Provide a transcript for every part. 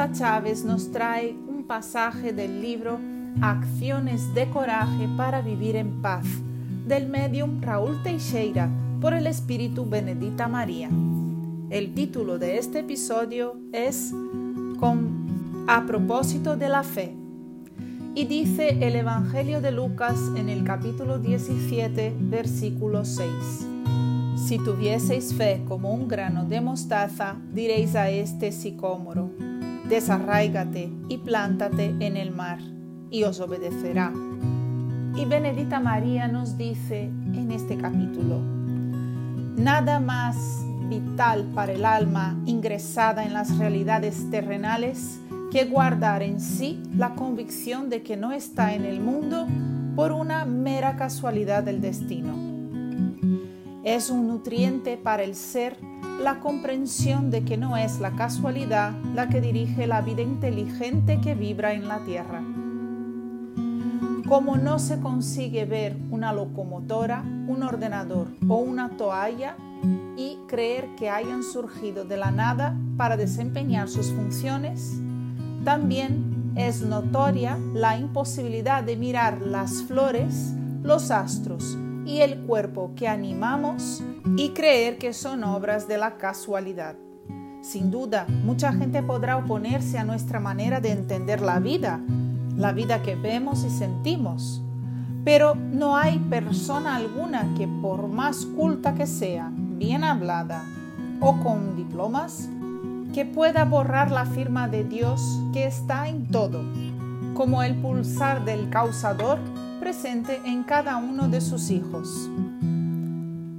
Marta Chávez nos trae un pasaje del libro Acciones de Coraje para Vivir en Paz, del medium Raúl Teixeira, por el Espíritu Benedita María. El título de este episodio es con A propósito de la fe. Y dice el Evangelio de Lucas en el capítulo 17, versículo 6. Si tuvieseis fe como un grano de mostaza, diréis a este sicómoro, desarráigate y plántate en el mar, y os obedecerá. Y Benedita María nos dice en este capítulo, nada más vital para el alma ingresada en las realidades terrenales que guardar en sí la convicción de que no está en el mundo por una mera casualidad del destino. Es un nutriente para el ser la comprensión de que no es la casualidad la que dirige la vida inteligente que vibra en la tierra. Como no se consigue ver una locomotora, un ordenador o una toalla y creer que hayan surgido de la nada para desempeñar sus funciones, también es notoria la imposibilidad de mirar las flores, los astros y el cuerpo que animamos y creer que son obras de la casualidad. Sin duda, mucha gente podrá oponerse a nuestra manera de entender la vida, la vida que vemos y sentimos, pero no hay persona alguna que por más culta que sea, bien hablada o con diplomas, que pueda borrar la firma de Dios que está en todo, como el pulsar del causador presente en cada uno de sus hijos.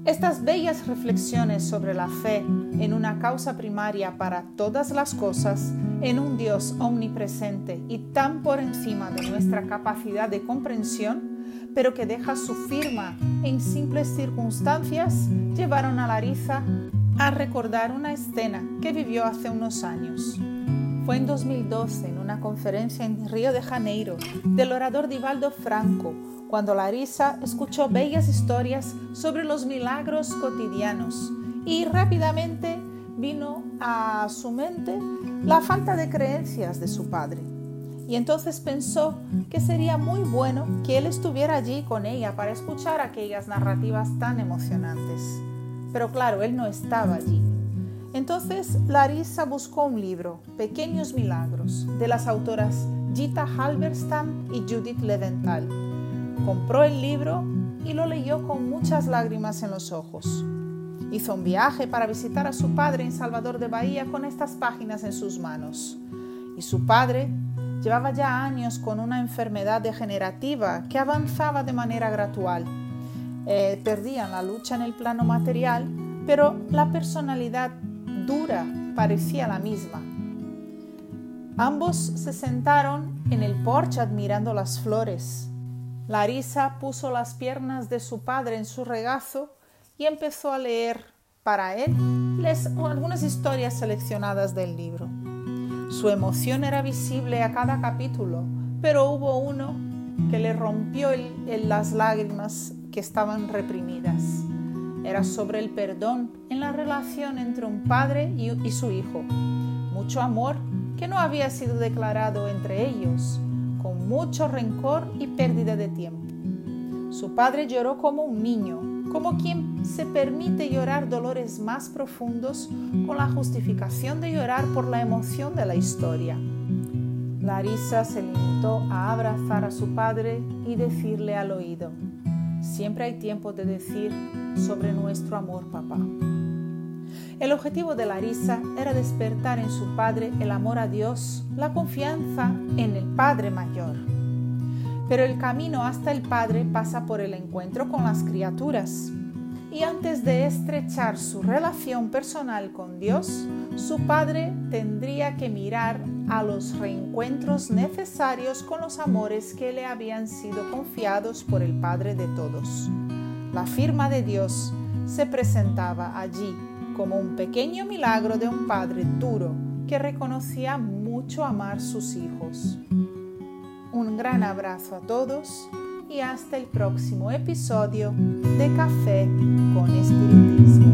Estas bellas reflexiones sobre la fe en una causa primaria para todas las cosas, en un Dios omnipresente y tan por encima de nuestra capacidad de comprensión, pero que deja su firma en simples circunstancias, llevaron a Larissa a recordar una escena que vivió hace unos años. Fue en 2012, en una conferencia en Río de Janeiro, del orador Divaldo Franco, cuando Larissa escuchó bellas historias sobre los milagros cotidianos y rápidamente vino a su mente la falta de creencias de su padre y entonces pensó que sería muy bueno que él estuviera allí con ella para escuchar aquellas narrativas tan emocionantes. Pero claro, él no estaba allí. Entonces Larissa buscó un libro, Pequeños Milagros, de las autoras Gita Halberstam y Judith Leventhal. Compró el libro y lo leyó con muchas lágrimas en los ojos. Hizo un viaje para visitar a su padre en Salvador de Bahía con estas páginas en sus manos. Y su padre Llevaba ya años con una enfermedad degenerativa que avanzaba de manera gradual. Eh, perdían la lucha en el plano material, pero la personalidad dura parecía la misma. Ambos se sentaron en el porche admirando las flores. Larisa puso las piernas de su padre en su regazo y empezó a leer para él algunas historias seleccionadas del libro. Su emoción era visible a cada capítulo, pero hubo uno que le rompió las lágrimas que estaban reprimidas. Era sobre el perdón en la relación entre un padre y, y su hijo. Mucho amor que no había sido declarado entre ellos, con mucho rencor y pérdida de tiempo. Su padre lloró como un niño, como quien se permite llorar dolores más profundos con la justificación de llorar por la emoción de la historia. Larissa se limitó a abrazar a su padre y decirle al oído, siempre hay tiempo de decir sobre nuestro amor, papá. El objetivo de Larissa era despertar en su padre el amor a Dios, la confianza en el Padre Mayor pero el camino hasta el Padre pasa por el encuentro con las criaturas. Y antes de estrechar su relación personal con Dios, su Padre tendría que mirar a los reencuentros necesarios con los amores que le habían sido confiados por el Padre de todos. La firma de Dios se presentaba allí como un pequeño milagro de un Padre duro que reconocía mucho amar sus hijos. Un gran abrazo a todos y hasta el próximo episodio de Café con Espiritismo.